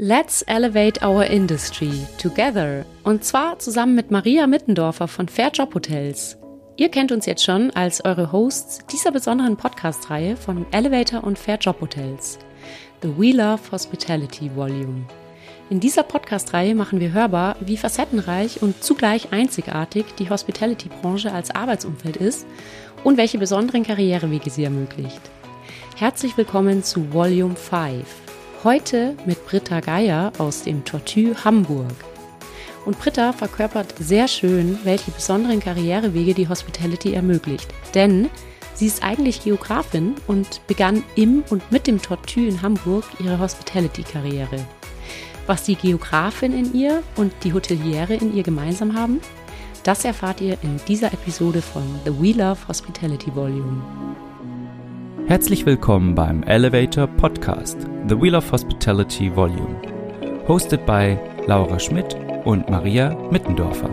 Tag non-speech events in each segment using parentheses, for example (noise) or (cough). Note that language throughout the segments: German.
Let's Elevate Our Industry Together und zwar zusammen mit Maria Mittendorfer von Fair Job Hotels. Ihr kennt uns jetzt schon als eure Hosts dieser besonderen Podcast-Reihe von Elevator und Fair Job Hotels, The We Love Hospitality Volume. In dieser Podcast-Reihe machen wir hörbar, wie facettenreich und zugleich einzigartig die Hospitality-Branche als Arbeitsumfeld ist und welche besonderen Karrierewege sie ermöglicht. Herzlich willkommen zu Volume 5. Heute mit Britta Geier aus dem Tortue Hamburg. Und Britta verkörpert sehr schön, welche besonderen Karrierewege die Hospitality ermöglicht. Denn sie ist eigentlich Geografin und begann im und mit dem Tortue in Hamburg ihre Hospitality-Karriere. Was die Geografin in ihr und die Hoteliere in ihr gemeinsam haben, das erfahrt ihr in dieser Episode von The We Love Hospitality Volume. Herzlich willkommen beim Elevator Podcast, The Wheel of Hospitality Volume, hosted by Laura Schmidt und Maria Mittendorfer.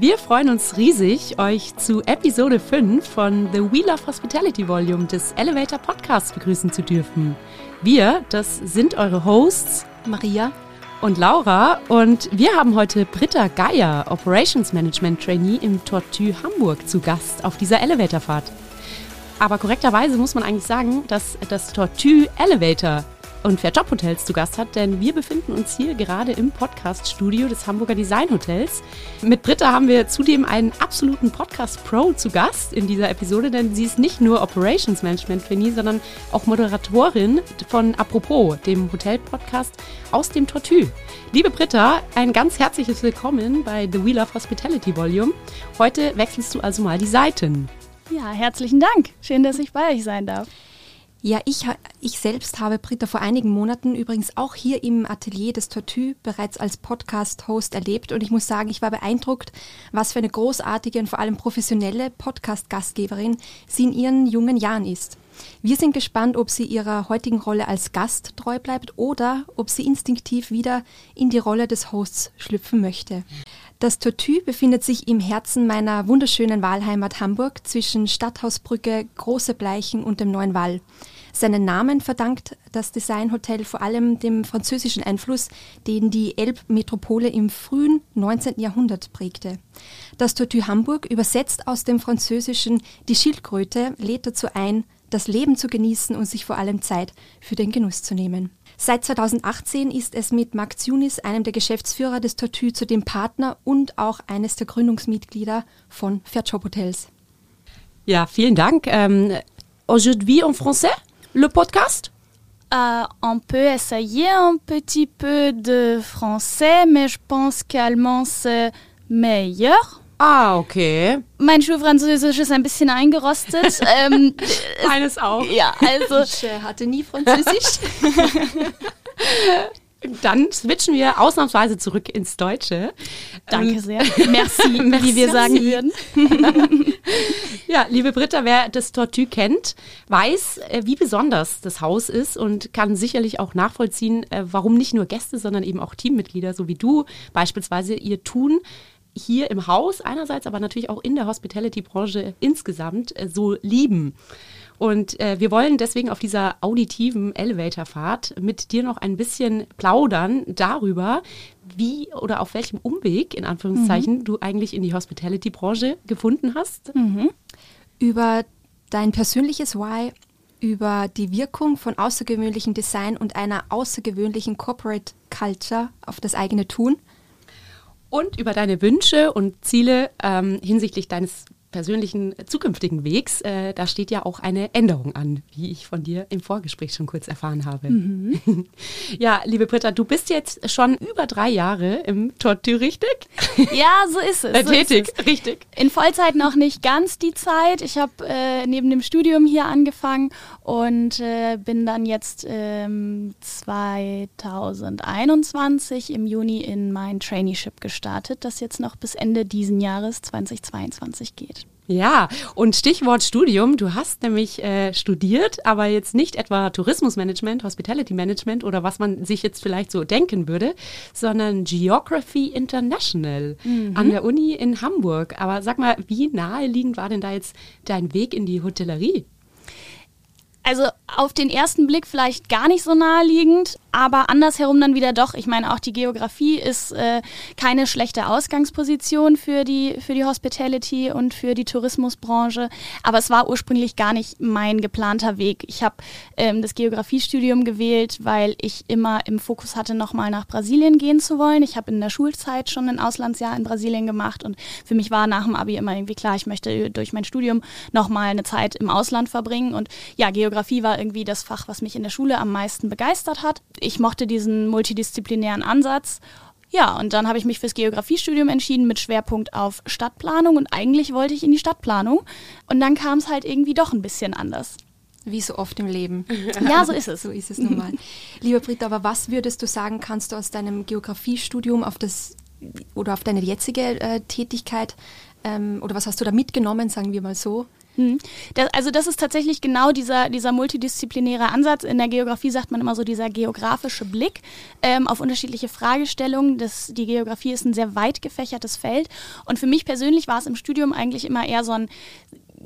Wir freuen uns riesig, euch zu Episode 5 von The Wheel of Hospitality Volume des Elevator Podcasts begrüßen zu dürfen. Wir, das sind eure Hosts Maria und Laura und wir haben heute Britta Geier, Operations Management Trainee im Tortue Hamburg zu Gast auf dieser Elevatorfahrt. Aber korrekterweise muss man eigentlich sagen, dass das Tortue Elevator und Fair Job Hotels zu Gast hat, denn wir befinden uns hier gerade im Podcast-Studio des Hamburger Design Hotels. Mit Britta haben wir zudem einen absoluten Podcast-Pro zu Gast in dieser Episode, denn sie ist nicht nur Operations Management Trainee, sondern auch Moderatorin von Apropos, dem Hotel-Podcast aus dem Tortue. Liebe Britta, ein ganz herzliches Willkommen bei The Wheel of Hospitality Volume. Heute wechselst du also mal die Seiten. Ja, herzlichen Dank. Schön, dass ich bei euch sein darf. Ja, ich, ich selbst habe Britta vor einigen Monaten übrigens auch hier im Atelier des Tortue bereits als Podcast-Host erlebt und ich muss sagen, ich war beeindruckt, was für eine großartige und vor allem professionelle Podcast-Gastgeberin sie in ihren jungen Jahren ist. Wir sind gespannt, ob sie ihrer heutigen Rolle als Gast treu bleibt oder ob sie instinktiv wieder in die Rolle des Hosts schlüpfen möchte. Das Tortue befindet sich im Herzen meiner wunderschönen Wahlheimat Hamburg zwischen Stadthausbrücke, Große Bleichen und dem Neuen Wall. Seinen Namen verdankt das Designhotel vor allem dem französischen Einfluss, den die Elbmetropole im frühen 19. Jahrhundert prägte. Das Tortue Hamburg, übersetzt aus dem Französischen die Schildkröte, lädt dazu ein, das Leben zu genießen und sich vor allem Zeit für den Genuss zu nehmen. Seit 2018 ist es mit Max Junis, einem der Geschäftsführer des Tortue, zudem Partner und auch eines der Gründungsmitglieder von Fairjob Hotels. Ja, vielen Dank. Ähm, aujourd'hui en français? le podcast euh, On peut essayer un petit peu de français, mais je pense qu'allemand c'est meilleur. Ah, okay. Mein Schulfranzösisch ist ein bisschen eingerostet. (laughs) ähm, Meines auch. Ja, also. Ich äh, hatte nie Französisch. (laughs) Dann switchen wir ausnahmsweise zurück ins Deutsche. Danke ähm, sehr. Merci, Merci, (laughs) wie wir sagen würden. ja, liebe Britta, wer das Tortue kennt, weiß, äh, wie besonders das Haus ist und kann sicherlich auch nachvollziehen, äh, warum nicht nur Gäste, sondern eben auch Teammitglieder, so wie du beispielsweise, ihr Tun hier im Haus einerseits, aber natürlich auch in der Hospitality-Branche insgesamt äh, so lieben. Und äh, wir wollen deswegen auf dieser auditiven Elevatorfahrt mit dir noch ein bisschen plaudern darüber, wie oder auf welchem Umweg, in Anführungszeichen, mhm. du eigentlich in die Hospitality-Branche gefunden hast. Mhm. Über dein persönliches Why, über die Wirkung von außergewöhnlichem Design und einer außergewöhnlichen Corporate Culture auf das eigene Tun. Und über deine Wünsche und Ziele ähm, hinsichtlich deines persönlichen zukünftigen Wegs, äh, da steht ja auch eine Änderung an, wie ich von dir im Vorgespräch schon kurz erfahren habe. Mhm. (laughs) ja, liebe Britta, du bist jetzt schon über drei Jahre im Tortue, richtig? (laughs) Ja, so ist es. Äh, so tätig, ist es. richtig. In Vollzeit noch nicht ganz die Zeit. Ich habe äh, neben dem Studium hier angefangen und äh, bin dann jetzt ähm, 2021 im Juni in mein Traineeship gestartet, das jetzt noch bis Ende diesen Jahres 2022 geht. Ja, und Stichwort Studium. Du hast nämlich äh, studiert, aber jetzt nicht etwa Tourismusmanagement, Hospitality Management oder was man sich jetzt vielleicht so denken würde, sondern Geography International mhm. an der Uni in Hamburg. Aber sag mal, wie naheliegend war denn da jetzt dein Weg in die Hotellerie? Also auf den ersten Blick vielleicht gar nicht so naheliegend, aber andersherum dann wieder doch. Ich meine, auch die Geografie ist äh, keine schlechte Ausgangsposition für die, für die Hospitality und für die Tourismusbranche, aber es war ursprünglich gar nicht mein geplanter Weg. Ich habe ähm, das Geografiestudium gewählt, weil ich immer im Fokus hatte, nochmal nach Brasilien gehen zu wollen. Ich habe in der Schulzeit schon ein Auslandsjahr in Brasilien gemacht und für mich war nach dem Abi immer irgendwie klar, ich möchte durch mein Studium nochmal eine Zeit im Ausland verbringen und ja, Geografie Geografie war irgendwie das Fach, was mich in der Schule am meisten begeistert hat. Ich mochte diesen multidisziplinären Ansatz ja, und dann habe ich mich fürs Geografiestudium entschieden mit Schwerpunkt auf Stadtplanung und eigentlich wollte ich in die Stadtplanung und dann kam es halt irgendwie doch ein bisschen anders. Wie so oft im Leben. (laughs) Ja, so ist es. so ist es nun mal. Lieber Britta, aber was würdest du sagen, kannst du aus deinem Geografiestudium auf das oder auf deine jetzige äh, Tätigkeit ähm, oder was hast du da mitgenommen, sagen wir mal so? Hm. Das, also das ist tatsächlich genau dieser, dieser multidisziplinäre Ansatz. In der Geografie sagt man immer so dieser geografische Blick ähm, auf unterschiedliche Fragestellungen. Das, die Geografie ist ein sehr weit gefächertes Feld. Und für mich persönlich war es im Studium eigentlich immer eher so ein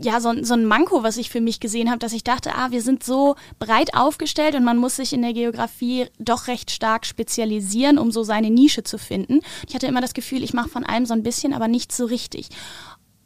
ja, so, so ein Manko, was ich für mich gesehen habe, dass ich dachte, ah, wir sind so breit aufgestellt und man muss sich in der Geografie doch recht stark spezialisieren, um so seine Nische zu finden. Ich hatte immer das Gefühl, ich mache von allem so ein bisschen, aber nicht so richtig.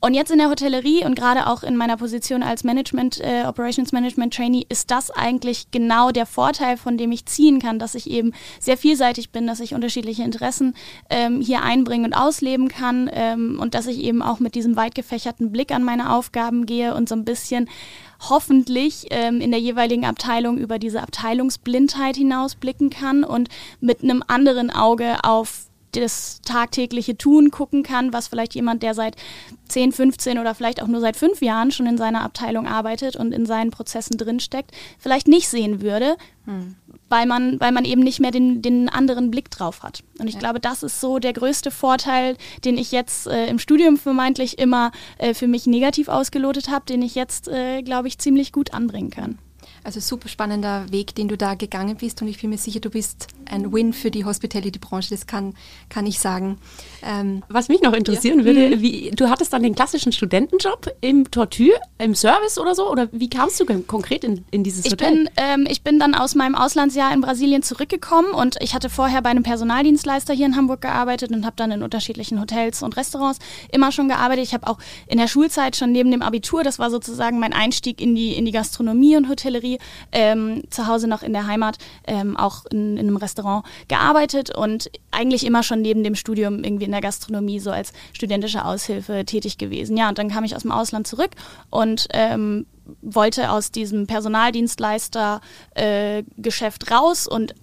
Und jetzt in der Hotellerie und gerade auch in meiner Position als Management, äh, Operations Management Trainee ist das eigentlich genau der Vorteil, von dem ich ziehen kann, dass ich eben sehr vielseitig bin, dass ich unterschiedliche Interessen ähm, hier einbringen und ausleben kann ähm, und dass ich eben auch mit diesem weit gefächerten Blick an meine Aufgaben gehe und so ein bisschen hoffentlich ähm, in der jeweiligen Abteilung über diese Abteilungsblindheit hinausblicken kann und mit einem anderen Auge auf das tagtägliche Tun gucken kann, was vielleicht jemand, der seit 10, 15 oder vielleicht auch nur seit fünf Jahren schon in seiner Abteilung arbeitet und in seinen Prozessen drinsteckt, vielleicht nicht sehen würde, hm. weil, man, weil man eben nicht mehr den, den anderen Blick drauf hat. Und ich ja. glaube, das ist so der größte Vorteil, den ich jetzt äh, im Studium vermeintlich immer äh, für mich negativ ausgelotet habe, den ich jetzt, äh, glaube ich, ziemlich gut anbringen kann. Also super spannender Weg, den du da gegangen bist und ich bin mir sicher, du bist ein Win für die Hospitality-Branche, das kann, kann ich sagen. Ähm, Was mich noch interessieren ja. würde, mhm. wie, du hattest dann den klassischen Studentenjob im Tortue, im Service oder so oder wie kamst du konkret in, in dieses ich Hotel? Bin, ähm, ich bin dann aus meinem Auslandsjahr in Brasilien zurückgekommen und ich hatte vorher bei einem Personaldienstleister hier in Hamburg gearbeitet und habe dann in unterschiedlichen Hotels und Restaurants immer schon gearbeitet. Ich habe auch in der Schulzeit schon neben dem Abitur, das war sozusagen mein Einstieg in die, in die Gastronomie und Hotellerie, ähm, zu Hause noch in der Heimat ähm, auch in, in, einem Restaurant gearbeitet und eigentlich immer schon neben dem Studium irgendwie in der Gastronomie so als studentische Aushilfe tätig gewesen. Ja, und dann kam ich aus dem Ausland zurück und ähm, wollte aus diesem Personaldienstleister-Geschäft äh, raus und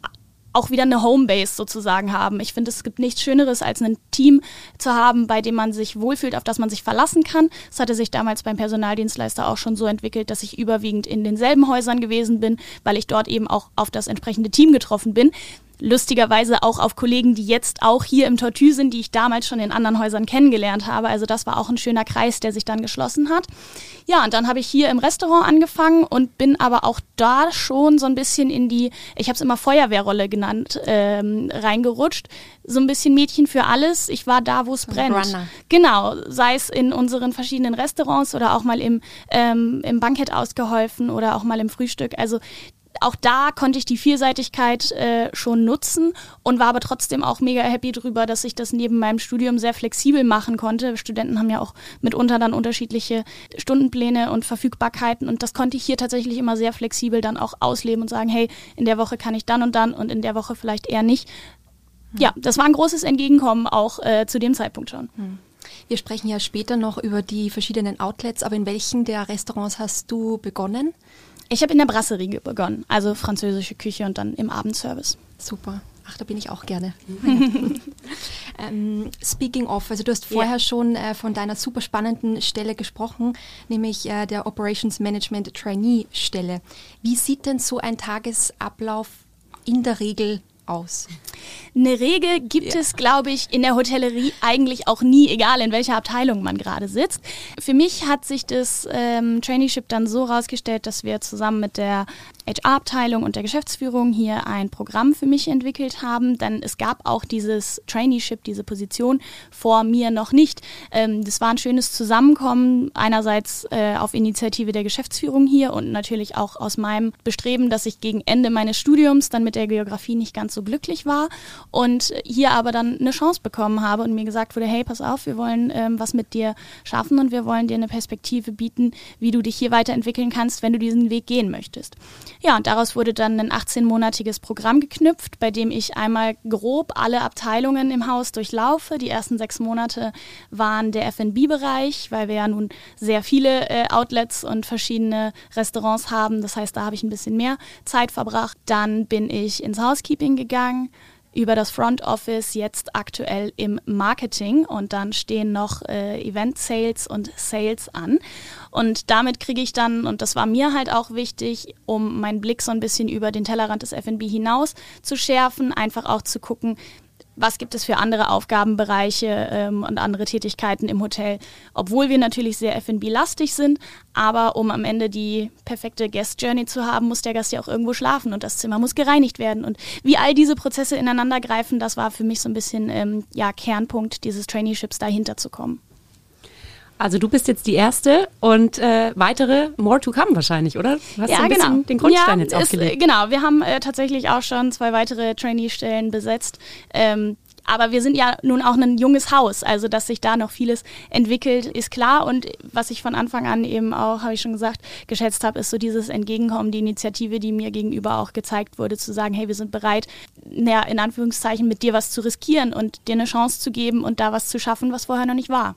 auch wieder eine Homebase sozusagen haben. Ich finde, es gibt nichts Schöneres, als ein Team zu haben, bei dem man sich wohlfühlt, auf das man sich verlassen kann. Es hatte sich damals beim Personaldienstleister auch schon so entwickelt, dass ich überwiegend in denselben Häusern gewesen bin, weil ich dort eben auch auf das entsprechende Team getroffen bin lustigerweise auch auf Kollegen, die jetzt auch hier im Tortue sind, die ich damals schon in anderen Häusern kennengelernt habe. Also das war auch ein schöner Kreis, der sich dann geschlossen hat. Ja, und dann habe ich hier im Restaurant angefangen und bin aber auch da schon so ein bisschen in die, ich habe es immer Feuerwehrrolle genannt, ähm, reingerutscht. So ein bisschen Mädchen für alles. Ich war da, wo es brennt. Runner. Genau, sei es in unseren verschiedenen Restaurants oder auch mal im, ähm, im Bankett ausgeholfen oder auch mal im Frühstück. Also auch da konnte ich die Vielseitigkeit äh, schon nutzen und war aber trotzdem auch mega happy drüber, dass ich das neben meinem Studium sehr flexibel machen konnte. Studenten haben ja auch mitunter dann unterschiedliche Stundenpläne und Verfügbarkeiten und das konnte ich hier tatsächlich immer sehr flexibel dann auch ausleben und sagen, hey, in der Woche kann ich dann und dann und in der Woche vielleicht eher nicht. Ja, das war ein großes Entgegenkommen auch äh, zu dem Zeitpunkt schon. Hm. Wir sprechen ja später noch über die verschiedenen Outlets, aber in welchen der Restaurants hast du begonnen? Ich habe in der Brasserie begonnen, also französische Küche und dann im Abendservice. Super. Ach, da bin ich auch gerne. (laughs) ähm, speaking of, also du hast vorher ja. schon äh, von deiner super spannenden Stelle gesprochen, nämlich äh, der Operations Management Trainee Stelle. Wie sieht denn so ein Tagesablauf in der Regel aus? Eine Regel gibt ja. es, glaube ich, in der Hotellerie eigentlich auch nie, egal in welcher Abteilung man gerade sitzt. Für mich hat sich das ähm, Traineeship dann so rausgestellt, dass wir zusammen mit der HR-Abteilung und der Geschäftsführung hier ein Programm für mich entwickelt haben, denn es gab auch dieses Traineeship, diese Position vor mir noch nicht. Ähm, das war ein schönes Zusammenkommen, einerseits äh, auf Initiative der Geschäftsführung hier und natürlich auch aus meinem Bestreben, dass ich gegen Ende meines Studiums dann mit der Geografie nicht ganz so glücklich war und hier aber dann eine Chance bekommen habe und mir gesagt wurde, hey, pass auf, wir wollen ähm, was mit dir schaffen und wir wollen dir eine Perspektive bieten, wie du dich hier weiterentwickeln kannst, wenn du diesen Weg gehen möchtest. Ja, und daraus wurde dann ein 18-monatiges Programm geknüpft, bei dem ich einmal grob alle Abteilungen im Haus durchlaufe. Die ersten sechs Monate waren der F&B-Bereich, weil wir ja nun sehr viele äh, Outlets und verschiedene Restaurants haben. Das heißt, da habe ich ein bisschen mehr Zeit verbracht. Dann bin ich ins Housekeeping gegangen über das Front Office jetzt aktuell im Marketing und dann stehen noch äh, Event Sales und Sales an. Und damit kriege ich dann, und das war mir halt auch wichtig, um meinen Blick so ein bisschen über den Tellerrand des FB hinaus zu schärfen, einfach auch zu gucken, was gibt es für andere Aufgabenbereiche ähm, und andere Tätigkeiten im Hotel, obwohl wir natürlich sehr F&B-lastig sind, aber um am Ende die perfekte Guest Journey zu haben, muss der Gast ja auch irgendwo schlafen und das Zimmer muss gereinigt werden und wie all diese Prozesse ineinander greifen, das war für mich so ein bisschen ähm, ja Kernpunkt dieses Traineeships dahinter zu kommen. Also du bist jetzt die erste und äh, weitere more to come wahrscheinlich, oder? Du hast ja, ein genau. den Grundstein ja, jetzt aufgelegt. Ist, genau, wir haben äh, tatsächlich auch schon zwei weitere Trainee-Stellen besetzt. Ähm, aber wir sind ja nun auch ein junges Haus, also dass sich da noch vieles entwickelt, ist klar. Und was ich von Anfang an eben auch, habe ich schon gesagt, geschätzt habe, ist so dieses Entgegenkommen, die Initiative, die mir gegenüber auch gezeigt wurde, zu sagen, hey, wir sind bereit, na, in Anführungszeichen mit dir was zu riskieren und dir eine Chance zu geben und da was zu schaffen, was vorher noch nicht war.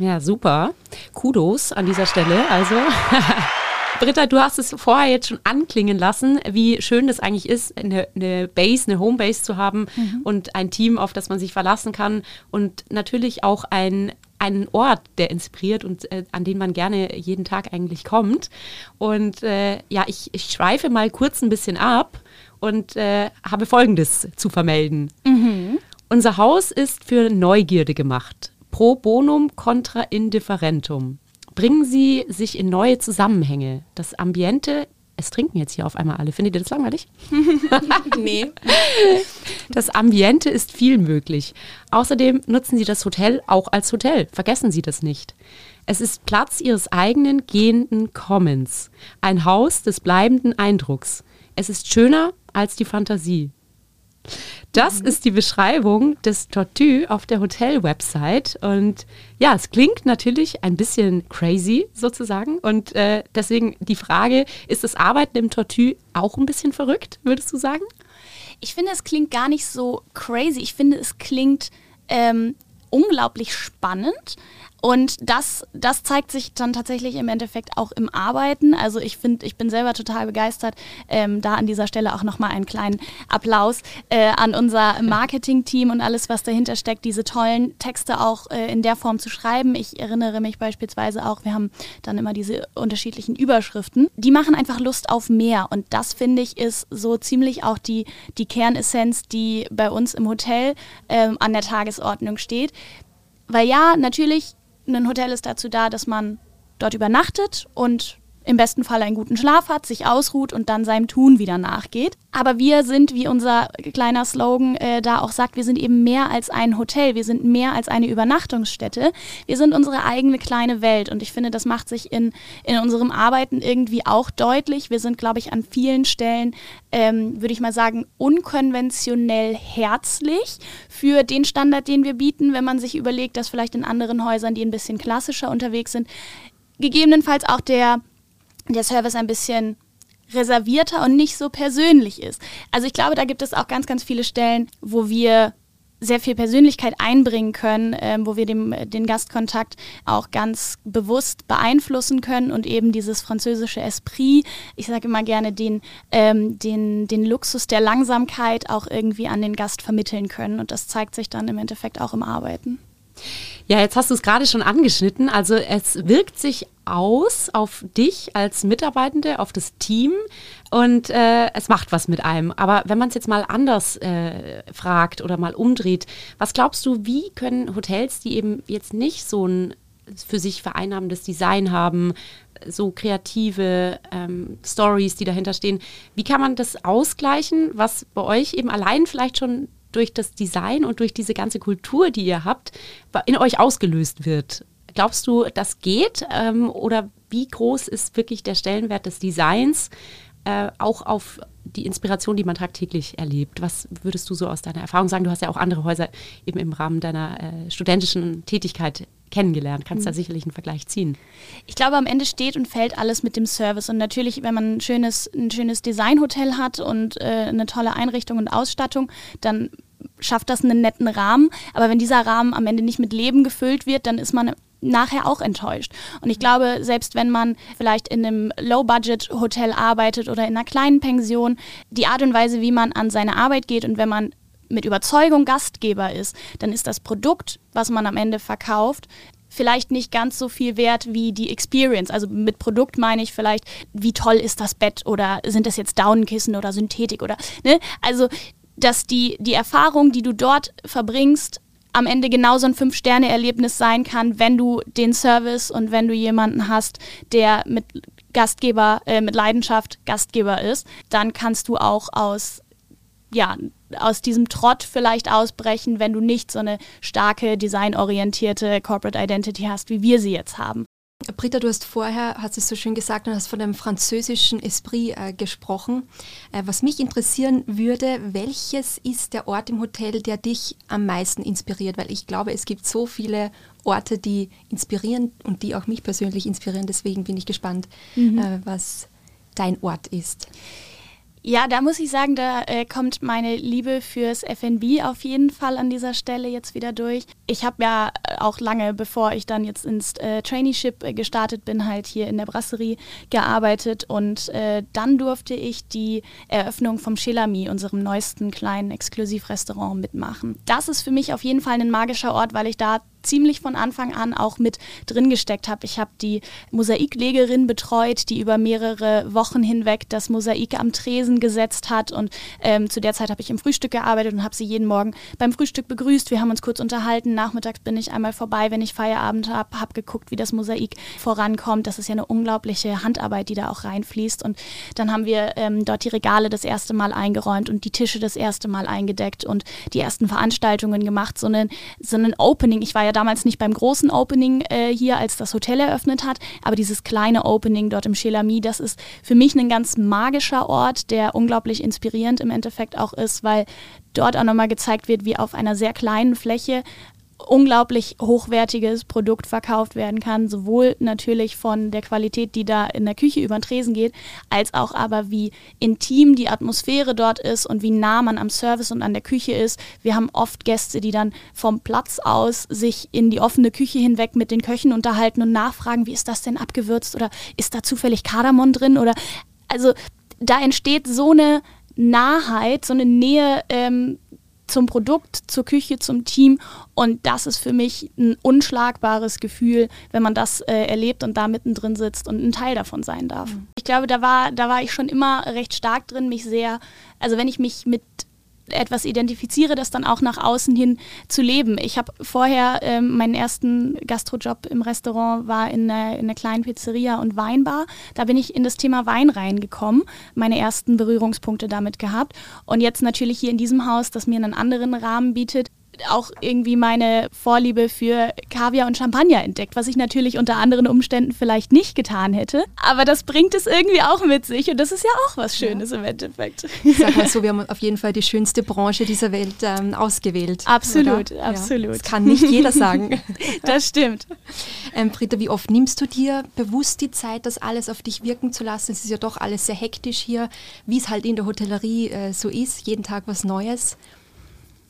Ja, super. Kudos an dieser Stelle. Also. (laughs) Britta, du hast es vorher jetzt schon anklingen lassen, wie schön das eigentlich ist, eine, eine Base, eine Homebase zu haben mhm. und ein Team, auf das man sich verlassen kann und natürlich auch ein, einen Ort, der inspiriert und äh, an den man gerne jeden Tag eigentlich kommt. Und äh, ja, ich, ich schweife mal kurz ein bisschen ab und äh, habe Folgendes zu vermelden. Mhm. Unser Haus ist für Neugierde gemacht pro bonum contra indifferentum. Bringen Sie sich in neue Zusammenhänge. Das Ambiente, es trinken jetzt hier auf einmal alle. Findet ihr das langweilig? (laughs) nee. (laughs) Das Ambiente ist viel möglich. Außerdem nutzen Sie das Hotel auch als Hotel. Vergessen Sie das nicht. Es ist Platz Ihres eigenen gehenden Kommens. Ein Haus des bleibenden Eindrucks. Es ist schöner als die Fantasie. Das mhm. ist die Beschreibung des Tortue auf der Hotel-Website. Und ja, es klingt natürlich ein bisschen crazy sozusagen. Und äh, deswegen die Frage, ist das Arbeiten im Tortue auch ein bisschen verrückt, würdest du sagen? Ich finde, es klingt gar nicht so crazy. Ich finde, es klingt ähm, unglaublich spannend. Und das, das zeigt sich dann tatsächlich im Endeffekt auch im Arbeiten. Also ich finde, ich bin selber total begeistert. Ähm, da an dieser Stelle auch nochmal einen kleinen Applaus äh, an unser Marketing-Team und alles, was dahinter steckt, diese tollen Texte auch äh, in der Form zu schreiben. Ich erinnere mich beispielsweise auch, wir haben dann immer diese unterschiedlichen Überschriften. Die machen einfach Lust auf mehr. Und das finde ich ist so ziemlich auch die, die Kernessenz, die bei uns im Hotel ähm, an der Tagesordnung steht. Weil ja, natürlich ein Hotel ist dazu da, dass man dort übernachtet und im besten Fall einen guten Schlaf hat, sich ausruht und dann seinem Tun wieder nachgeht. Aber wir sind, wie unser kleiner Slogan äh, da auch sagt, wir sind eben mehr als ein Hotel, wir sind mehr als eine Übernachtungsstätte. Wir sind unsere eigene kleine Welt und ich finde, das macht sich in, in unserem Arbeiten irgendwie auch deutlich. Wir sind, glaube ich, an vielen Stellen, ähm, würde ich mal sagen, unkonventionell herzlich für den Standard, den wir bieten, wenn man sich überlegt, dass vielleicht in anderen Häusern, die ein bisschen klassischer unterwegs sind, gegebenenfalls auch der der Service ein bisschen reservierter und nicht so persönlich ist. Also ich glaube, da gibt es auch ganz, ganz viele Stellen, wo wir sehr viel Persönlichkeit einbringen können, ähm, wo wir dem, den Gastkontakt auch ganz bewusst beeinflussen können und eben dieses französische Esprit, ich sage immer gerne, den, ähm, den, den Luxus der Langsamkeit auch irgendwie an den Gast vermitteln können. Und das zeigt sich dann im Endeffekt auch im Arbeiten. Ja, jetzt hast du es gerade schon angeschnitten. Also es wirkt sich aus auf dich als Mitarbeitende, auf das Team und äh, es macht was mit einem. Aber wenn man es jetzt mal anders äh, fragt oder mal umdreht, was glaubst du, wie können Hotels, die eben jetzt nicht so ein für sich vereinnahmendes Design haben, so kreative ähm, Stories, die dahinter stehen, wie kann man das ausgleichen, was bei euch eben allein vielleicht schon durch das Design und durch diese ganze Kultur, die ihr habt, in euch ausgelöst wird. Glaubst du, das geht? Ähm, oder wie groß ist wirklich der Stellenwert des Designs äh, auch auf die Inspiration, die man tagtäglich erlebt? Was würdest du so aus deiner Erfahrung sagen? Du hast ja auch andere Häuser eben im Rahmen deiner äh, studentischen Tätigkeit kennengelernt, kannst mhm. da sicherlich einen Vergleich ziehen. Ich glaube, am Ende steht und fällt alles mit dem Service. Und natürlich, wenn man ein schönes, ein schönes Designhotel hat und äh, eine tolle Einrichtung und Ausstattung, dann schafft das einen netten Rahmen. Aber wenn dieser Rahmen am Ende nicht mit Leben gefüllt wird, dann ist man nachher auch enttäuscht. Und ich glaube, selbst wenn man vielleicht in einem Low-Budget-Hotel arbeitet oder in einer kleinen Pension, die Art und Weise, wie man an seine Arbeit geht und wenn man mit Überzeugung Gastgeber ist, dann ist das Produkt, was man am Ende verkauft, vielleicht nicht ganz so viel wert wie die Experience. Also mit Produkt meine ich vielleicht, wie toll ist das Bett oder sind das jetzt Daunenkissen oder Synthetik oder, ne? Also, dass die, die Erfahrung, die du dort verbringst, am Ende genauso ein Fünf-Sterne-Erlebnis sein kann, wenn du den Service und wenn du jemanden hast, der mit Gastgeber, äh, mit Leidenschaft Gastgeber ist, dann kannst du auch aus ja, aus diesem Trott vielleicht ausbrechen, wenn du nicht so eine starke, designorientierte Corporate Identity hast, wie wir sie jetzt haben. Britta, du hast vorher, hast es so schön gesagt, und hast von dem französischen Esprit äh, gesprochen. Äh, was mich interessieren würde, welches ist der Ort im Hotel, der dich am meisten inspiriert? Weil ich glaube, es gibt so viele Orte, die inspirieren und die auch mich persönlich inspirieren. Deswegen bin ich gespannt, mhm. äh, was dein Ort ist. Ja, da muss ich sagen, da äh, kommt meine Liebe fürs FNB auf jeden Fall an dieser Stelle jetzt wieder durch. Ich habe ja äh, auch lange, bevor ich dann jetzt ins äh, Traineeship äh, gestartet bin, halt hier in der Brasserie gearbeitet und äh, dann durfte ich die Eröffnung vom Chilami, unserem neuesten kleinen Exklusivrestaurant, mitmachen. Das ist für mich auf jeden Fall ein magischer Ort, weil ich da ziemlich von Anfang an auch mit drin gesteckt habe. Ich habe die Mosaiklegerin betreut, die über mehrere Wochen hinweg das Mosaik am Tresen gesetzt hat und ähm, zu der Zeit habe ich im Frühstück gearbeitet und habe sie jeden Morgen beim Frühstück begrüßt. Wir haben uns kurz unterhalten. Nachmittags bin ich einmal vorbei, wenn ich Feierabend habe, habe geguckt, wie das Mosaik vorankommt. Das ist ja eine unglaubliche Handarbeit, die da auch reinfließt. Und dann haben wir ähm, dort die Regale das erste Mal eingeräumt und die Tische das erste Mal eingedeckt und die ersten Veranstaltungen gemacht. So ein, so Opening. Ich war ja ja damals nicht beim großen Opening äh, hier, als das Hotel eröffnet hat, aber dieses kleine Opening dort im Chelami, das ist für mich ein ganz magischer Ort, der unglaublich inspirierend im Endeffekt auch ist, weil dort auch nochmal gezeigt wird, wie auf einer sehr kleinen Fläche unglaublich hochwertiges Produkt verkauft werden kann, sowohl natürlich von der Qualität, die da in der Küche über den Tresen geht, als auch aber wie intim die Atmosphäre dort ist und wie nah man am Service und an der Küche ist. Wir haben oft Gäste, die dann vom Platz aus sich in die offene Küche hinweg mit den Köchen unterhalten und nachfragen, wie ist das denn abgewürzt oder ist da zufällig Kardamom drin oder also da entsteht so eine Nahheit, so eine Nähe ähm, zum Produkt, zur Küche, zum Team. Und das ist für mich ein unschlagbares Gefühl, wenn man das äh, erlebt und da mittendrin sitzt und ein Teil davon sein darf. Mhm. Ich glaube, da war, da war ich schon immer recht stark drin, mich sehr, also wenn ich mich mit etwas identifiziere, das dann auch nach außen hin zu leben. Ich habe vorher ähm, meinen ersten Gastrojob im Restaurant war in einer, in einer kleinen Pizzeria und Weinbar. Da bin ich in das Thema Wein reingekommen, meine ersten Berührungspunkte damit gehabt. Und jetzt natürlich hier in diesem Haus, das mir einen anderen Rahmen bietet, auch irgendwie meine Vorliebe für Kaviar und Champagner entdeckt, was ich natürlich unter anderen Umständen vielleicht nicht getan hätte. Aber das bringt es irgendwie auch mit sich und das ist ja auch was Schönes ja. im Endeffekt. Sag mal so, wir haben auf jeden Fall die schönste Branche dieser Welt ähm, ausgewählt. Absolut, oder? absolut. Ja, das kann nicht jeder sagen. (laughs) das stimmt. Ähm, Britta, wie oft nimmst du dir bewusst die Zeit, das alles auf dich wirken zu lassen? Es ist ja doch alles sehr hektisch hier, wie es halt in der Hotellerie äh, so ist, jeden Tag was Neues.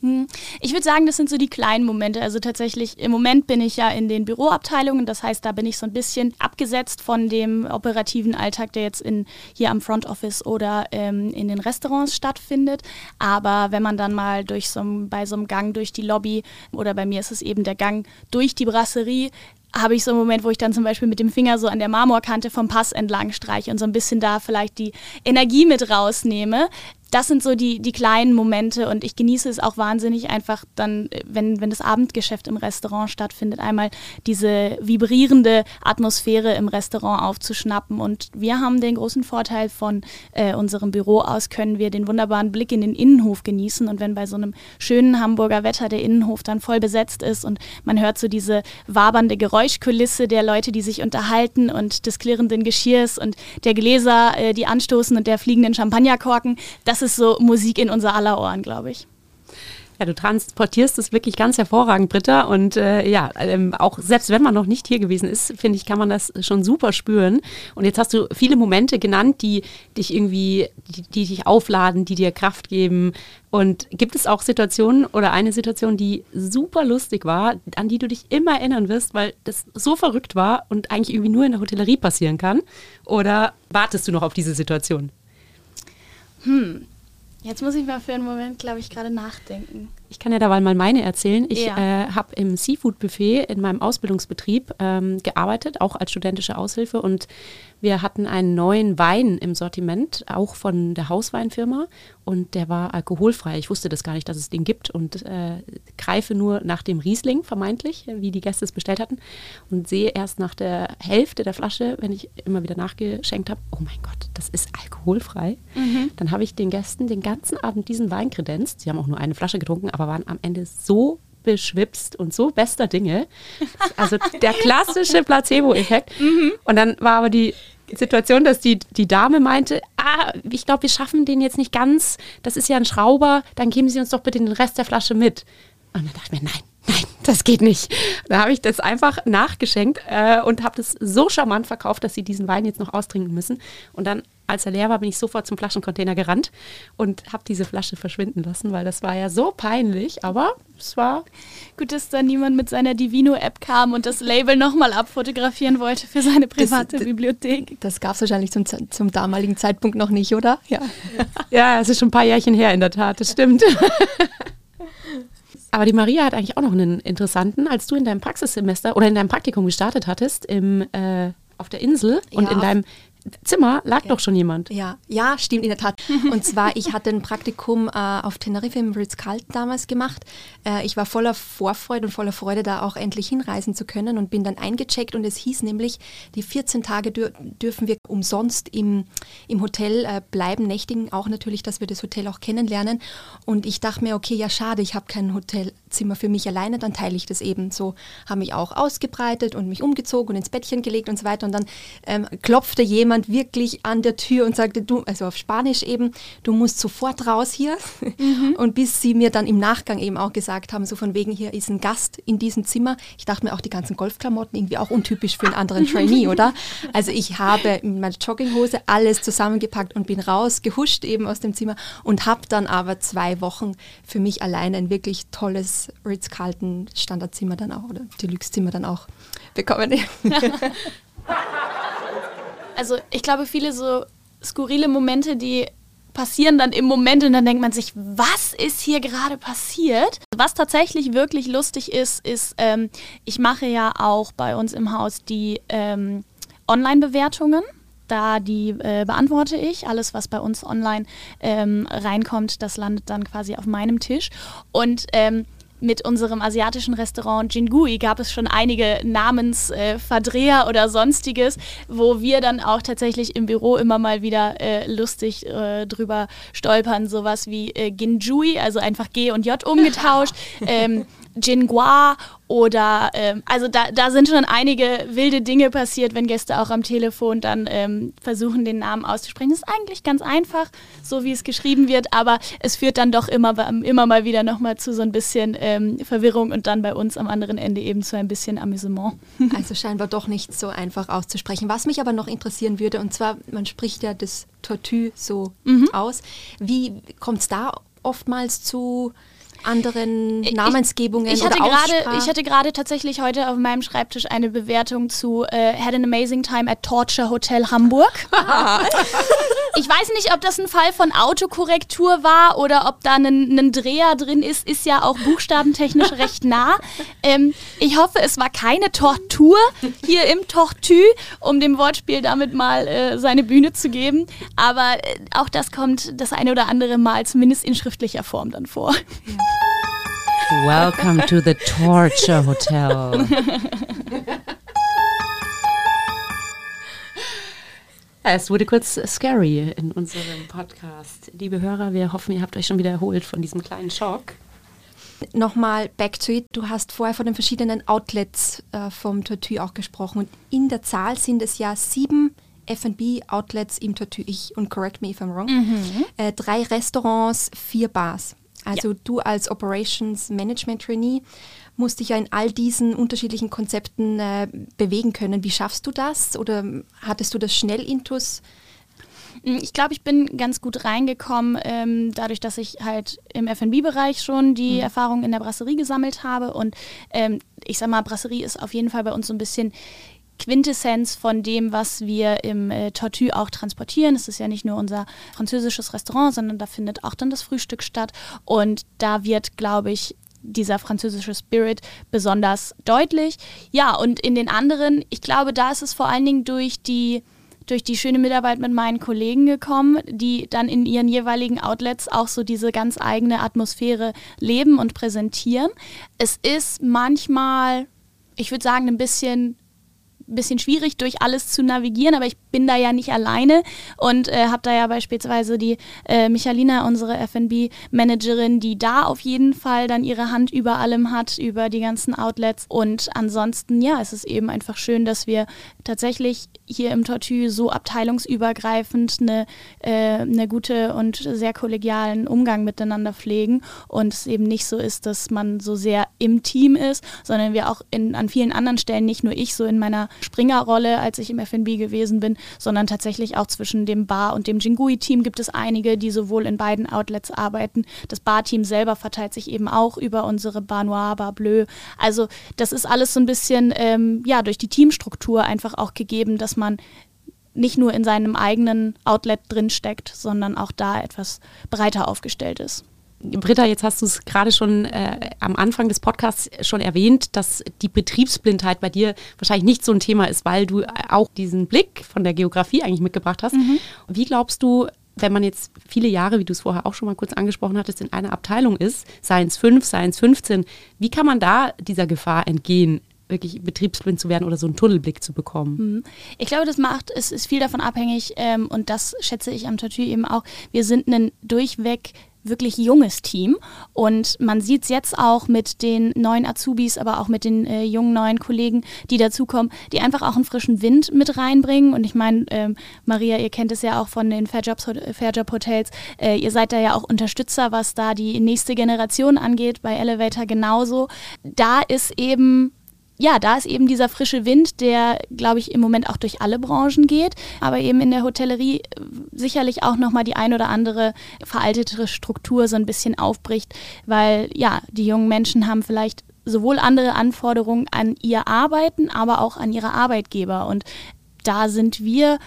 Hm. Ich würde sagen, das sind so die kleinen Momente. Also tatsächlich, im Moment bin ich ja in den Büroabteilungen. Das heißt, da bin ich so ein bisschen abgesetzt von dem operativen Alltag, der jetzt in, hier am Front Office oder ähm, in den Restaurants stattfindet. Aber wenn man dann mal durch so, bei so einem Gang durch die Lobby oder bei mir ist es eben der Gang durch die Brasserie, habe ich so einen Moment, wo ich dann zum Beispiel mit dem Finger so an der Marmorkante vom Pass entlang streiche und so ein bisschen da vielleicht die Energie mit rausnehme das sind so die, die kleinen Momente und ich genieße es auch wahnsinnig einfach dann, wenn, wenn das Abendgeschäft im Restaurant stattfindet, einmal diese vibrierende Atmosphäre im Restaurant aufzuschnappen. Und wir haben den großen Vorteil von äh, unserem Büro aus, können wir den wunderbaren Blick in den Innenhof genießen. Und wenn bei so einem schönen Hamburger Wetter der Innenhof dann voll besetzt ist und man hört so diese wabernde Geräuschkulisse der Leute, die sich unterhalten und des klirrenden Geschirrs und der Gläser, äh, die anstoßen und der fliegenden Champagnerkorken, das das ist so Musik in unser aller Ohren, glaube ich. Ja, du transportierst es wirklich ganz hervorragend, Britta. Und äh, ja, ähm, auch selbst wenn man noch nicht hier gewesen ist, finde ich, kann man das schon super spüren. Und jetzt hast du viele Momente genannt, die dich irgendwie, die, die dich aufladen, die dir Kraft geben. Und gibt es auch Situationen oder eine Situation, die super lustig war, an die du dich immer erinnern wirst, weil das so verrückt war und eigentlich irgendwie nur in der Hotellerie passieren kann? Oder wartest du noch auf diese Situation? Hm, Jetzt muss ich mal für einen Moment, glaube ich, gerade nachdenken. Ich kann ja da mal meine erzählen. Ich ja. äh, habe im Seafood-Buffet in meinem Ausbildungsbetrieb ähm, gearbeitet, auch als studentische Aushilfe. Und wir hatten einen neuen Wein im Sortiment, auch von der Hausweinfirma. Und der war alkoholfrei. Ich wusste das gar nicht, dass es den gibt. Und äh, greife nur nach dem Riesling, vermeintlich, wie die Gäste es bestellt hatten. Und sehe erst nach der Hälfte der Flasche, wenn ich immer wieder nachgeschenkt habe, oh mein Gott, das ist alkoholfrei. Mhm. Dann habe ich den Gästen den ganzen Abend diesen Wein kredenzt. Sie haben auch nur eine Flasche getrunken, aber waren am Ende so beschwipst und so bester Dinge. Also der klassische Placebo-Effekt. Mhm. Und dann war aber die Situation, dass die, die Dame meinte, ah, ich glaube, wir schaffen den jetzt nicht ganz. Das ist ja ein Schrauber, dann geben Sie uns doch bitte den Rest der Flasche mit. Und dann dachte ich mir, nein, nein, das geht nicht. Da habe ich das einfach nachgeschenkt äh, und habe das so charmant verkauft, dass sie diesen Wein jetzt noch austrinken müssen. Und dann als er leer war, bin ich sofort zum Flaschencontainer gerannt und habe diese Flasche verschwinden lassen, weil das war ja so peinlich, aber es war. Gut, dass da niemand mit seiner Divino-App kam und das Label nochmal abfotografieren wollte für seine private das, Bibliothek. Das gab es wahrscheinlich zum, zum damaligen Zeitpunkt noch nicht, oder? Ja. ja, es ist schon ein paar Jährchen her, in der Tat, das stimmt. (laughs) Aber die Maria hat eigentlich auch noch einen interessanten, als du in deinem Praxissemester oder in deinem Praktikum gestartet hattest im, äh, auf der Insel und ja, in deinem Zimmer lag ja. doch schon jemand. Ja, ja, stimmt in der Tat. Und zwar, ich hatte ein Praktikum äh, auf Tenerife im Ritz-Carlton damals gemacht. Äh, ich war voller Vorfreude und voller Freude, da auch endlich hinreisen zu können und bin dann eingecheckt und es hieß nämlich, die 14 Tage dür dürfen wir umsonst im, im Hotel äh, bleiben, nächtigen, auch natürlich, dass wir das Hotel auch kennenlernen. Und ich dachte mir, okay, ja schade, ich habe kein Hotelzimmer für mich alleine, dann teile ich das eben so. Habe mich auch ausgebreitet und mich umgezogen und ins Bettchen gelegt und so weiter. Und dann ähm, klopfte jemand jemand wirklich an der Tür und sagte, du, also auf Spanisch eben, du musst sofort raus hier. Mhm. Und bis sie mir dann im Nachgang eben auch gesagt haben, so von wegen, hier ist ein Gast in diesem Zimmer. Ich dachte mir auch die ganzen Golfklamotten irgendwie auch untypisch für einen anderen Trainee, oder? Also ich habe mit meiner Jogginghose alles zusammengepackt und bin raus, gehuscht eben aus dem Zimmer und habe dann aber zwei Wochen für mich alleine ein wirklich tolles Ritz-Carlton Standardzimmer dann auch oder Deluxe-Zimmer dann auch bekommen. (laughs) also ich glaube, viele so skurrile Momente, die passieren dann im Moment und dann denkt man sich, was ist hier gerade passiert? Was tatsächlich wirklich lustig ist, ist, ähm, ich mache ja auch bei uns im Haus die ähm, Online-Bewertungen. Da die äh, beantworte ich. Alles, was bei uns online ähm, reinkommt, das landet dann quasi auf meinem Tisch. Und ähm, mit unserem asiatischen Restaurant Jingui gab es schon einige Namensverdreher äh, oder sonstiges, wo wir dann auch tatsächlich im Büro immer mal wieder äh, lustig äh, drüber stolpern. Sowas wie äh, Ginjui, also einfach G und J umgetauscht. (laughs) ähm, Jingua oder ähm, also da, da sind schon einige wilde Dinge passiert, wenn Gäste auch am Telefon dann ähm, versuchen, den Namen auszusprechen. Das ist eigentlich ganz einfach, so wie es geschrieben wird, aber es führt dann doch immer, immer mal wieder nochmal zu so ein bisschen ähm, Verwirrung und dann bei uns am anderen Ende eben zu ein bisschen Amüsement. (laughs) Also scheinbar doch nicht so einfach auszusprechen. Was mich aber noch interessieren würde, und zwar, man spricht ja das Tortue so mhm. aus. Wie kommt es da oftmals zu anderen Namensgebungen ich hatte oder gerade, Ich hatte gerade tatsächlich heute auf meinem Schreibtisch eine Bewertung zu äh, Had an Amazing Time at Torture Hotel Hamburg. (laughs) (laughs) ich weiß nicht, ob das ein Fall von Autokorrektur war oder ob da ein, ein Dreher drin ist, ist ja auch buchstabentechnisch (laughs) recht nah. Ähm, ich hoffe, es war keine Tortur hier im Tortue, um dem Wortspiel damit mal äh, seine Bühne zu geben. Aber äh, auch das kommt das eine oder andere Mal zumindest in schriftlicher Form dann vor. Welcome to the Torture Hotel. (laughs) Es wurde kurz scary in unserem Podcast. Liebe Hörer, wir hoffen, ihr habt euch schon wieder erholt von diesem kleinen Schock. Nochmal back to it. Du hast vorher von den verschiedenen Outlets äh, vom Tortue auch gesprochen. Und in der Zahl sind es ja sieben F&B-Outlets im Tortue. Ich, und correct me if I'm wrong. Mhm. Äh, drei Restaurants, vier Bars. Also ja. du als Operations Management Trainee musst dich ja in all diesen unterschiedlichen Konzepten äh, bewegen können. Wie schaffst du das? Oder hattest du das schnell intus? Mm, ich glaube, ich bin ganz gut reingekommen, ähm, dadurch, dass ich halt im FB-Bereich schon die mhm. Erfahrung in der Brasserie gesammelt habe. Und ähm, ich sag mal, Brasserie ist auf jeden Fall bei uns so ein bisschen Quintessenz von dem, was wir im äh, Tortue auch transportieren. Es ist ja nicht nur unser französisches Restaurant, sondern da findet auch dann das Frühstück statt. Und da wird, glaube ich, dieser französische Spirit besonders deutlich. Ja, und in den anderen, ich glaube, da ist es vor allen Dingen durch die durch die schöne Mitarbeit mit meinen Kollegen gekommen, die dann in ihren jeweiligen Outlets auch so diese ganz eigene Atmosphäre leben und präsentieren. Es ist manchmal, ich würde sagen, ein bisschen bisschen schwierig, durch alles zu navigieren, aber ich bin da ja nicht alleine und äh, habe da ja beispielsweise die äh, Michalina, unsere FB-Managerin, die da auf jeden Fall dann ihre Hand über allem hat, über die ganzen Outlets. Und ansonsten, ja, es ist eben einfach schön, dass wir tatsächlich hier im Tortue so abteilungsübergreifend eine, äh, eine gute und sehr kollegialen Umgang miteinander pflegen und es eben nicht so ist, dass man so sehr im Team ist, sondern wir auch in, an vielen anderen Stellen, nicht nur ich so in meiner Springerrolle, als ich im FNB gewesen bin, sondern tatsächlich auch zwischen dem Bar und dem Jingui-Team gibt es einige, die sowohl in beiden Outlets arbeiten. Das Bar-Team selber verteilt sich eben auch über unsere Bar Noir, Bar Bleu. Also das ist alles so ein bisschen ähm, ja durch die Teamstruktur einfach auch gegeben, dass man nicht nur in seinem eigenen Outlet drinsteckt, sondern auch da etwas breiter aufgestellt ist. Britta, jetzt hast du es gerade schon äh, am Anfang des Podcasts schon erwähnt, dass die Betriebsblindheit bei dir wahrscheinlich nicht so ein Thema ist, weil du auch diesen Blick von der Geografie eigentlich mitgebracht hast. Mhm. Wie glaubst du, wenn man jetzt viele Jahre, wie du es vorher auch schon mal kurz angesprochen hattest, in einer Abteilung ist, Science 5, Science 15, wie kann man da dieser Gefahr entgehen? Wirklich betriebsblind zu werden oder so einen Tunnelblick zu bekommen. Mhm. Ich glaube, das macht, es ist viel davon abhängig ähm, und das schätze ich am Tattoo eben auch. Wir sind ein durchweg wirklich junges Team. Und man sieht es jetzt auch mit den neuen Azubis, aber auch mit den äh, jungen neuen Kollegen, die dazukommen, die einfach auch einen frischen Wind mit reinbringen. Und ich meine, ähm, Maria, ihr kennt es ja auch von den Fairjob Fair Hotels. Äh, ihr seid da ja auch Unterstützer, was da die nächste Generation angeht, bei Elevator genauso. Da ist eben ja, da ist eben dieser frische Wind, der, glaube ich, im Moment auch durch alle Branchen geht, aber eben in der Hotellerie äh, sicherlich auch nochmal die ein oder andere veraltete Struktur so ein bisschen aufbricht, weil ja, die jungen Menschen haben vielleicht sowohl andere Anforderungen an ihr Arbeiten, aber auch an ihre Arbeitgeber. Und da sind wir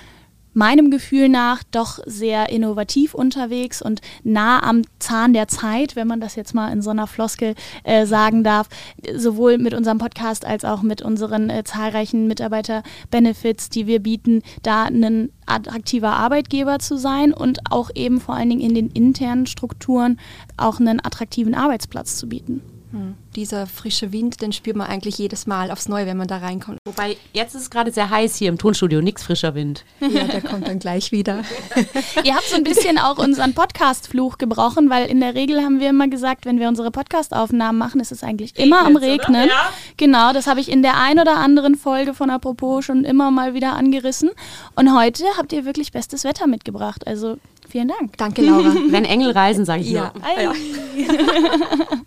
meinem Gefühl nach doch sehr innovativ unterwegs und nah am Zahn der Zeit, wenn man das jetzt mal in so einer Floskel äh, sagen darf, sowohl mit unserem Podcast als auch mit unseren äh, zahlreichen Mitarbeiter-Benefits, die wir bieten, da ein attraktiver Arbeitgeber zu sein und auch eben vor allen Dingen in den internen Strukturen auch einen attraktiven Arbeitsplatz zu bieten. Hm. Dieser frische Wind, den spürt man eigentlich jedes Mal aufs Neue, wenn man da reinkommt. Wobei, jetzt ist es gerade sehr heiß hier im Tonstudio, nichts frischer Wind. (laughs) Ja, der kommt dann gleich wieder. (laughs) Ihr habt so ein bisschen auch unseren Podcast-Fluch gebrochen, weil in der Regel haben wir immer gesagt, wenn wir unsere Podcast-Aufnahmen machen, ist es eigentlich Regnet's, immer am Regnen. Ja. Genau, das habe ich in der ein oder anderen Folge von Apropos schon immer mal wieder angerissen. Und heute habt ihr wirklich bestes Wetter mitgebracht. Also vielen Dank. Danke, Laura. (laughs) wenn Engel reisen, sage ich ja. nur. Ja.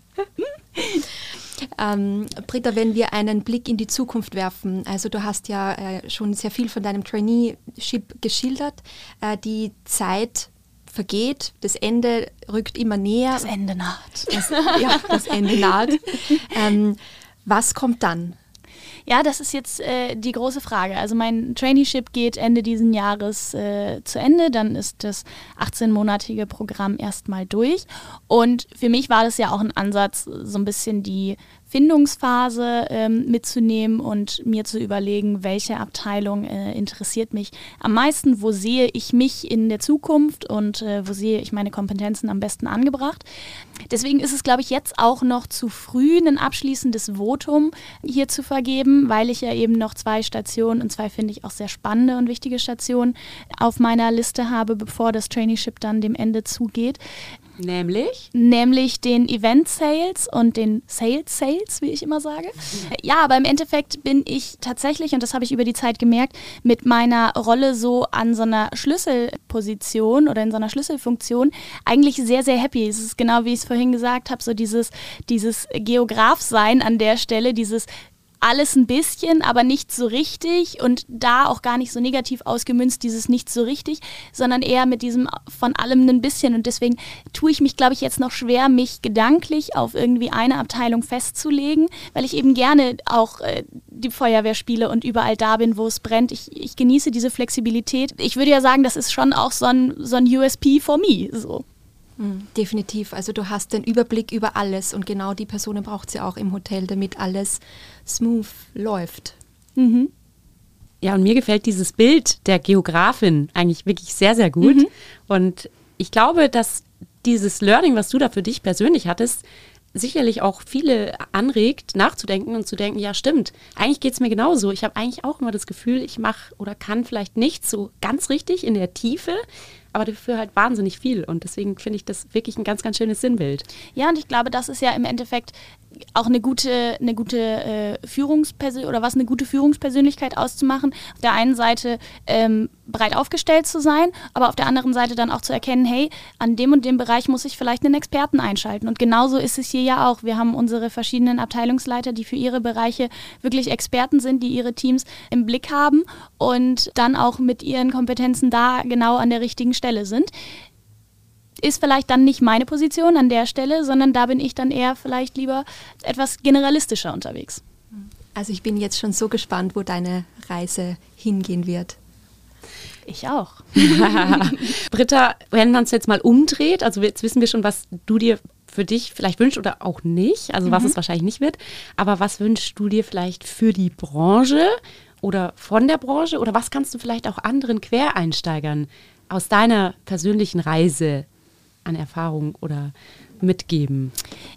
Ähm, Britta, wenn wir einen Blick in die Zukunft werfen, also du hast ja äh, schon sehr viel von deinem Traineeship geschildert, äh, die Zeit vergeht, das Ende rückt immer näher. Das Ende naht. Das, ja, das Ende naht. Ähm, was kommt dann? Ja, das ist jetzt äh, die große Frage. Also mein Traineeship geht Ende diesen Jahres äh, zu Ende. Dann ist das 18-monatige Programm erstmal durch. Und für mich war das ja auch ein Ansatz, so ein bisschen die Findungsphase ähm, mitzunehmen und mir zu überlegen, welche Abteilung äh, interessiert mich am meisten, wo sehe ich mich in der Zukunft und äh, wo sehe ich meine Kompetenzen am besten angebracht. Deswegen ist es, glaube ich, jetzt auch noch zu früh, ein abschließendes Votum hier zu vergeben, weil ich ja eben noch zwei Stationen und zwei finde ich auch sehr spannende und wichtige Stationen auf meiner Liste habe, bevor das Traineeship dann dem Ende zugeht. Nämlich? Nämlich den Event Sales und den Sales Sales, wie ich immer sage. Ja, aber im Endeffekt bin ich tatsächlich, und das habe ich über die Zeit gemerkt, mit meiner Rolle so an so einer Schlüsselposition oder in so einer Schlüsselfunktion eigentlich sehr, sehr happy. Es ist genau wie ich es vorhin gesagt habe, so dieses, dieses Geograf-Sein an der Stelle, dieses alles ein bisschen, aber nicht so richtig und da auch gar nicht so negativ ausgemünzt, dieses nicht so richtig, sondern eher mit diesem von allem ein bisschen. Und deswegen tue ich mich, glaube ich, jetzt noch schwer, mich gedanklich auf irgendwie eine Abteilung festzulegen, weil ich eben gerne auch äh, die Feuerwehr spiele und überall da bin, wo es brennt. Ich, ich genieße diese Flexibilität. Ich würde ja sagen, das ist schon auch so ein, so ein USP for me. So. Hm, definitiv. Also du hast den Überblick über alles und genau die Personen braucht sie auch im Hotel, damit alles smooth läuft. Mhm. Ja, und mir gefällt dieses Bild der Geografin eigentlich wirklich sehr, sehr gut. Mhm. Und ich glaube, dass dieses Learning, was du da für dich persönlich hattest, sicherlich auch viele anregt, nachzudenken und zu denken, ja stimmt, eigentlich geht es mir genauso. Ich habe eigentlich auch immer das Gefühl, ich mache oder kann vielleicht nicht so ganz richtig in der Tiefe, aber dafür halt wahnsinnig viel. Und deswegen finde ich das wirklich ein ganz, ganz schönes Sinnbild. Ja, und ich glaube, das ist ja im Endeffekt auch eine gute, eine gute äh, Führungspersönlichkeit oder was eine gute Führungspersönlichkeit auszumachen. Auf der einen Seite ähm, breit aufgestellt zu sein, aber auf der anderen Seite dann auch zu erkennen, hey, an dem und dem Bereich muss ich vielleicht einen Experten einschalten. Und genauso ist es hier ja auch. Wir haben unsere verschiedenen Abteilungsleiter, die für ihre Bereiche wirklich Experten sind, die ihre Teams im Blick haben und dann auch mit ihren Kompetenzen da genau an der richtigen Stelle sind ist vielleicht dann nicht meine Position an der Stelle, sondern da bin ich dann eher vielleicht lieber etwas generalistischer unterwegs. Also ich bin jetzt schon so gespannt, wo deine Reise hingehen wird. Ich auch. (laughs) Britta, wenn man es jetzt mal umdreht, also jetzt wissen wir schon, was du dir für dich vielleicht wünschst oder auch nicht, also was mhm. es wahrscheinlich nicht wird, aber was wünschst du dir vielleicht für die Branche oder von der Branche oder was kannst du vielleicht auch anderen Quereinsteigern aus deiner persönlichen Reise an Erfahrung oder mitgeben?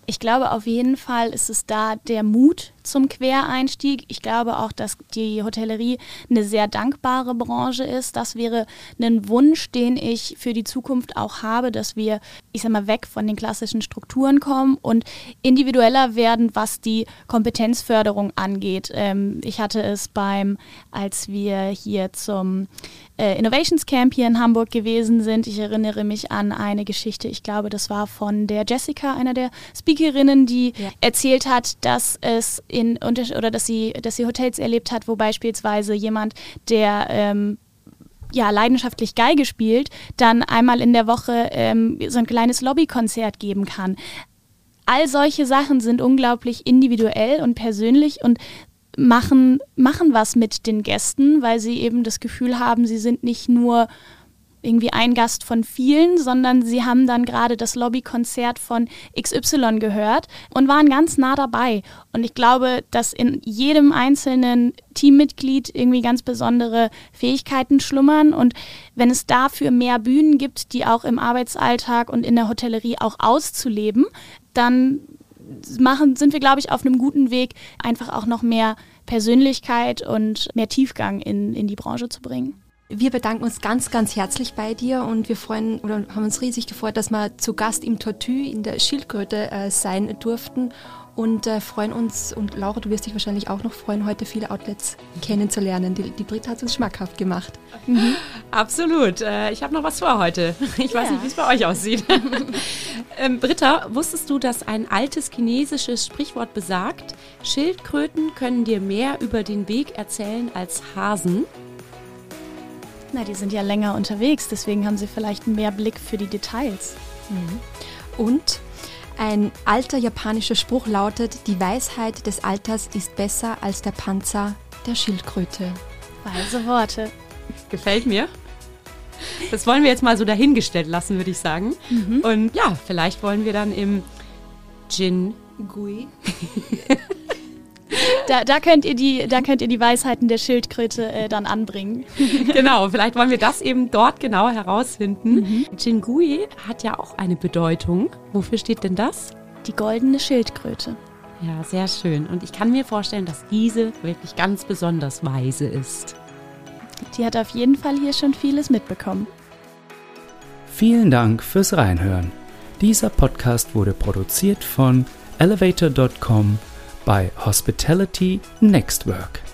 Ich glaube, auf jeden Fall ist es da der Mut zum Quereinstieg. Ich glaube auch, dass die Hotellerie eine sehr dankbare Branche ist. Das wäre ein Wunsch, den ich für die Zukunft auch habe, dass wir, ich sag mal, weg von den klassischen Strukturen kommen und individueller werden, was die Kompetenzförderung angeht. Ähm, ich hatte es beim, als wir hier zum äh, Innovations Camp hier in Hamburg gewesen sind. Ich erinnere mich an eine Geschichte, ich glaube, das war von der Jessica, einer der Speakerinnen, die ja. erzählt hat, dass es in oder dass sie, dass sie Hotels erlebt hat, wo beispielsweise jemand, der ähm, ja, leidenschaftlich Geige spielt, dann einmal in der Woche ähm, so ein kleines Lobbykonzert geben kann. All solche Sachen sind unglaublich individuell und persönlich und machen, machen was mit den Gästen, weil sie eben das Gefühl haben, sie sind nicht nur irgendwie ein Gast von vielen, sondern sie haben dann gerade das Lobbykonzert von XY gehört und waren ganz nah dabei. Und ich glaube, dass in jedem einzelnen Teammitglied irgendwie ganz besondere Fähigkeiten schlummern. Und wenn es dafür mehr Bühnen gibt, die auch im Arbeitsalltag und in der Hotellerie auch auszuleben, dann machen, sind wir, glaube ich, auf einem guten Weg, einfach auch noch mehr Persönlichkeit und mehr Tiefgang in, in die Branche zu bringen. Wir bedanken uns ganz, ganz herzlich bei dir und wir freuen oder haben uns riesig gefreut, dass wir zu Gast im Tortue in der Schildkröte äh, sein durften und äh, freuen uns, und Laura, du wirst dich wahrscheinlich auch noch freuen, heute viele Outlets kennenzulernen. Die, die Britta hat uns schmackhaft gemacht. Mhm. Absolut. Äh, ich habe noch was vor heute. Ich ja. weiß nicht, wie es bei euch aussieht. (laughs) ähm, Britta, wusstest du, dass ein altes chinesisches Sprichwort besagt, Schildkröten können dir mehr über den Weg erzählen als Hasen? Na, die sind ja länger unterwegs, deswegen haben sie vielleicht mehr Blick für die Details. Mhm. Und ein alter japanischer Spruch lautet, die Weisheit des Alters ist besser als der Panzer der Schildkröte. Weise Worte. Gefällt mir. Das wollen wir jetzt mal so dahingestellt lassen, würde ich sagen. Mhm. Und ja, vielleicht wollen wir dann im Jin Gui. (laughs) Da, da, könnt ihr die, da könnt ihr die Weisheiten der Schildkröte äh, dann anbringen. (laughs) genau, vielleicht wollen wir das eben dort genau herausfinden. Mhm. Jingui hat ja auch eine Bedeutung. Wofür steht denn das? Die goldene Schildkröte. Ja, sehr schön. Und ich kann mir vorstellen, dass diese wirklich ganz besonders weise ist. Die hat auf jeden Fall hier schon vieles mitbekommen. Vielen Dank fürs Reinhören. Dieser Podcast wurde produziert von elevator.com bei Hospitality Next Work.